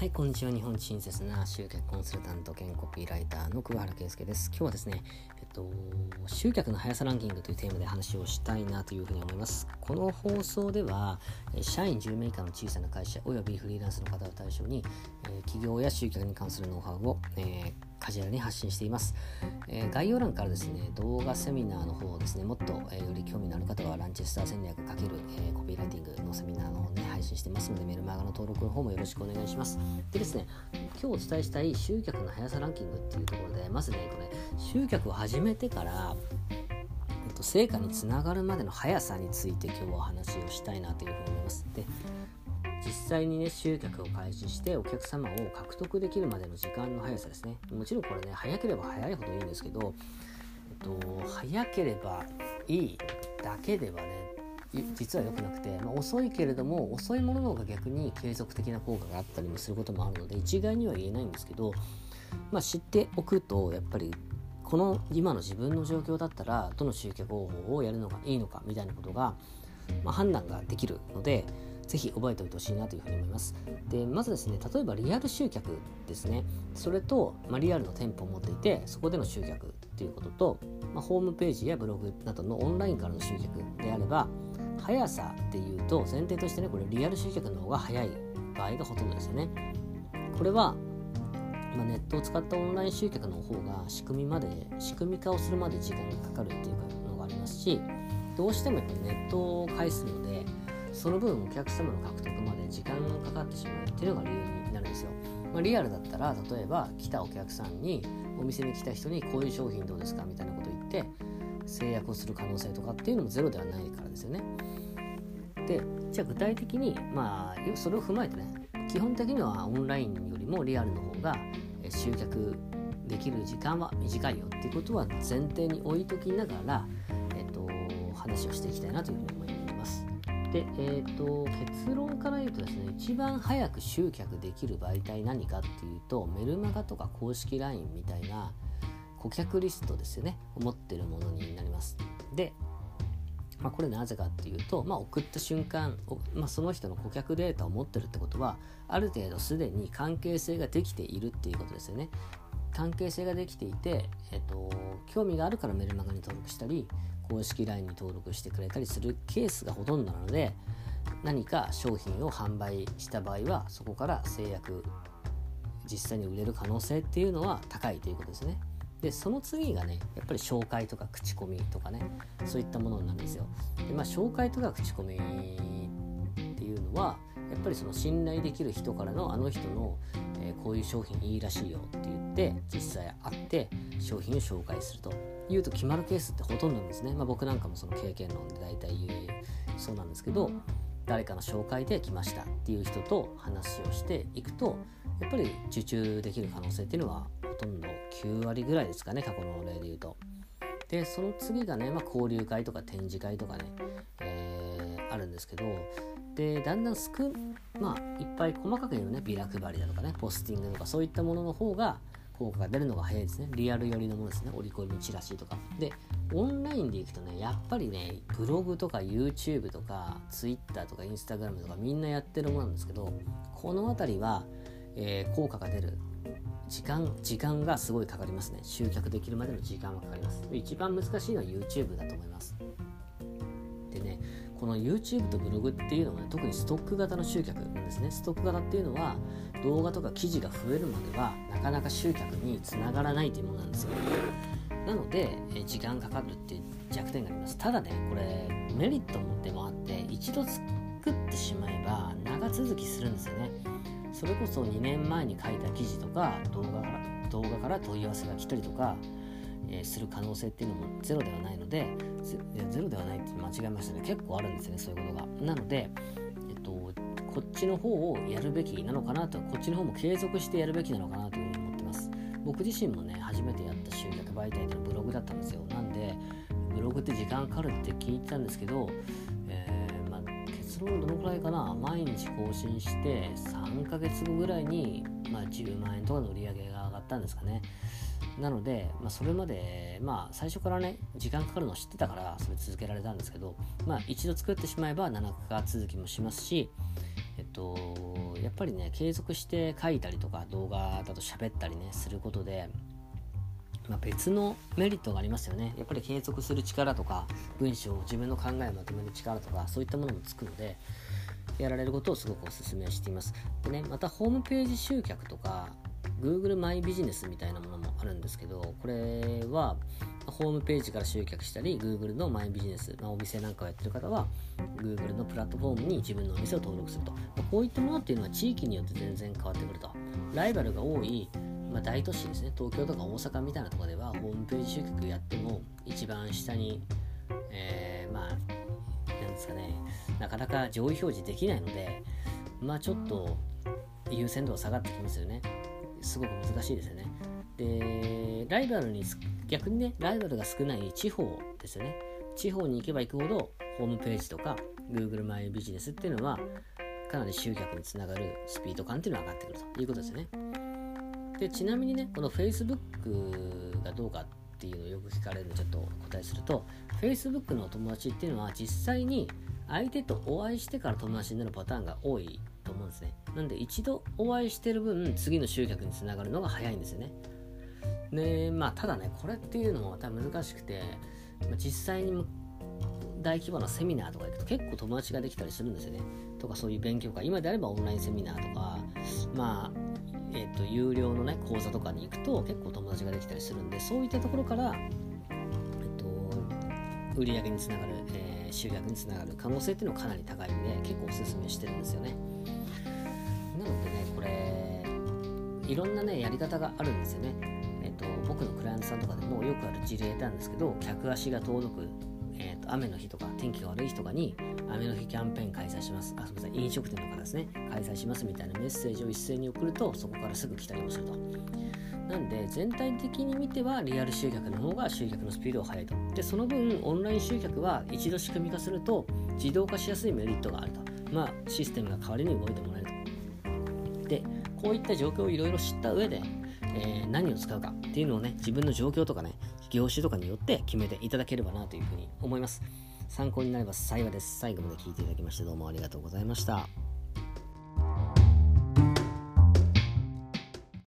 はい、こんにちは。日本親切な集客コンサルタント兼コピーライターの桑原圭介です。今日はですね、えっと、集客の速さランキングというテーマで話をしたいなというふうに思います。この放送では、社員10名以下の小さな会社およびフリーランスの方を対象に、え企業や集客に関するノウハウを、えー、カジュアルに発信しています、えー、概要欄からですね動画セミナーの方をですねもっと、えー、より興味のある方はランチェスター戦略かける、えー、コピーライティングのセミナーの方ね配信してますのでメルマガの登録の方もよろしくお願いしますでですね今日お伝えしたい集客の速さランキングっていうところでまずねこれ集客を始めてからえっと成果につながるまでの速さについて今日はお話をしたいなというふうに思います。で実際にね集客を開始してお客様を獲得できるまでの時間の速さですねもちろんこれね早ければ早いほどいいんですけど、えっと、早ければいいだけではね実は良くなくて、まあ、遅いけれども遅いものの方が逆に継続的な効果があったりもすることもあるので一概には言えないんですけど、まあ、知っておくとやっぱりこの今の自分の状況だったらどの集客方法をやるのがいいのかみたいなことが、まあ、判断ができるのでぜひ覚えておいてほしいなというふうに思います。で、まずですね、例えばリアル集客ですね。それと、まあ、リアルの店舗を持っていて、そこでの集客っていうことと、まあ、ホームページやブログなどのオンラインからの集客であれば、速さっていうと、前提としてね、これリアル集客の方が早い場合がほとんどですよね。これは、ま、ネットを使ったオンライン集客の方が仕組みまで、仕組み化をするまで時間がかかるっていうのがありますし、どうしてもやっぱりネットを介すので、その分お客様の獲得まで時間がかかってしまうっていうのが理由になるんですよ。まあ、リアルだったら例えば来たお客さんにお店に来た人にこういう商品どうですかみたいなことを言って制約をする可能性とかっていうのもゼロではないからですよね。でじゃあ具体的にまあそれを踏まえてね基本的にはオンラインよりもリアルの方が集客できる時間は短いよっていうことは前提に置いときながら、えっと、話をしていきたいなというふうに思います。で、えーと、結論から言うとですね一番早く集客できる媒体何かっていうとメルマガとか公式 LINE みたいな顧客リストですよね持ってるものになりますで、まあ、これなぜかっていうと、まあ、送った瞬間、まあ、その人の顧客データを持ってるってことはある程度すでに関係性ができているっていうことですよね関係性ができていて、えっと、興味があるからメルマガに登録したり公式 LINE に登録してくれたりするケースがほとんどなので何か商品を販売した場合はそこから制約実際に売れる可能性っていうのは高いということですね。でその次がねやっぱり紹介とか口コミとかねそういったものになるんですよ。でまあ紹介とか口コミっていうのはやっぱりその信頼できる人からのあの人の、えー、こういう商品いいらしいよって言って実際会って商品を紹介すると言うと決まるケースってほとんどなんですね、まあ、僕なんかもその経験論で大体そうなんですけど誰かの紹介で来ましたっていう人と話をしていくとやっぱり受注できる可能性っていうのはほとんど9割ぐらいですかね過去の例で言うと。でその次がね、まあ、交流会とか展示会とかね、えー、あるんですけどでだんだんすくまあいっぱい細かく言うねビラ配りだとかねポスティングとかそういったものの方が効果が出るのが早いですね。リアル寄りのものですね。折り込みチラシとか。で、オンラインでいくとね、やっぱりね、ブログとか YouTube とか Twitter とか Instagram とかみんなやってるものなんですけど、この辺りは、えー、効果が出る時間、時間がすごいかかりますね。集客できるまでの時間はかかります。一番難しいのは YouTube だと思います。この YouTube とブログっていうのは、ね、特にストック型の集客なんですね。ストック型っていうのは動画とか記事が増えるまではなかなか集客につながらないというものなんですよ。なのでえ時間かかるっていう弱点があります。ただねこれメリットでもあって一度作ってしまえば長続きするんですよね。それこそ2年前に書いた記事とか動画から動画から問い合わせが来たりとかえー、する可能性っていうのもゼロではないのでゼロではないって間違えましたね。結構あるんですよねそういうことが。なので、えっと、こっちの方をやるべきなのかなとこっちの方も継続してやるべきなのかなというふうに思ってます。僕自身もね初めてやった集客媒体ってのブログだったんですよ。なんでブログって時間かかるって聞いてたんですけど、えー、まあ、結論どのくらいかな。毎日更新して3ヶ月後ぐらいに、まあ、10万円とかの売り上げが上がったんですかね。なので、まあ、それまで、まあ、最初からね時間かかるのを知ってたからそれ続けられたんですけど、まあ、一度作ってしまえば7日続きもしますし、えっと、やっぱりね、継続して書いたりとか、動画だと喋ったりね、することで、まあ、別のメリットがありますよね。やっぱり継続する力とか、文章を自分の考えをまとめる力とか、そういったものもつくので、やられることをすごくお勧めしています。でね、またホームページ集客とか、Google マイビジネスみたいなものもあるんですけど、これは、ホームページから集客したり、Google のマイビジネス、まあ、お店なんかをやってる方は、Google のプラットフォームに自分のお店を登録すると。まあ、こういったものっていうのは地域によって全然変わってくると。ライバルが多い、まあ、大都市ですね、東京とか大阪みたいなとこでは、ホームページ集客やっても、一番下に、えー、まあ、なんですかね、なかなか上位表示できないので、まあちょっと優先度が下がってきますよね。すごく難しいですよね。で、ライバルに、逆にね、ライバルが少ない地方ですよね。地方に行けば行くほど、ホームページとか Google マイビジネスっていうのは、かなり集客につながるスピード感っていうのは上がってくるということですよね。で、ちなみにね、この Facebook がどうかっていうのをよく聞かれるのでちょっとお答えすると、Facebook のお友達っていうのは実際に相手とお会いしてから友達になるパターンが多いですね。なんで一度お会いしてる分、次の集客につながるのが早いんですよね。で、まあ、ただね、これっていうのもまた難しくて、ま、実際に大規模なセミナーとか行くと結構友達ができたりするんですよね。とかそういう勉強会、今であればオンラインセミナーとか、まあ、えっ、ー、と、有料のね、講座とかに行くと結構友達ができたりするんで、そういったところから、えっ、と、売り上げにつながる、えー集客につながる可能性っていうのはかなり高いんで結構おすすめしてるんですよねいろんなねやり方があるんですよねえっと僕のクライアントさんとかでもよくある事例なんですけど客足が遠のくえーと、雨の日とか天気が悪い日とかに雨の日キャンペーン開催しますあすみません飲食店の方ですね開催しますみたいなメッセージを一斉に送るとそこからすぐ来たりもするとなんで全体的に見てはリアル集客の方が集客のスピードが速いと。で、その分オンライン集客は一度仕組み化すると自動化しやすいメリットがあると。まあシステムが代わりに動いてもらえると。こういった状況をいろいろ知った上で、えー、何を使うかっていうのをね、自分の状況とかね、業種とかによって決めていただければなというふうに思います。参考になれば幸いです。最後まで聞いていただきましてどうもありがとうございました。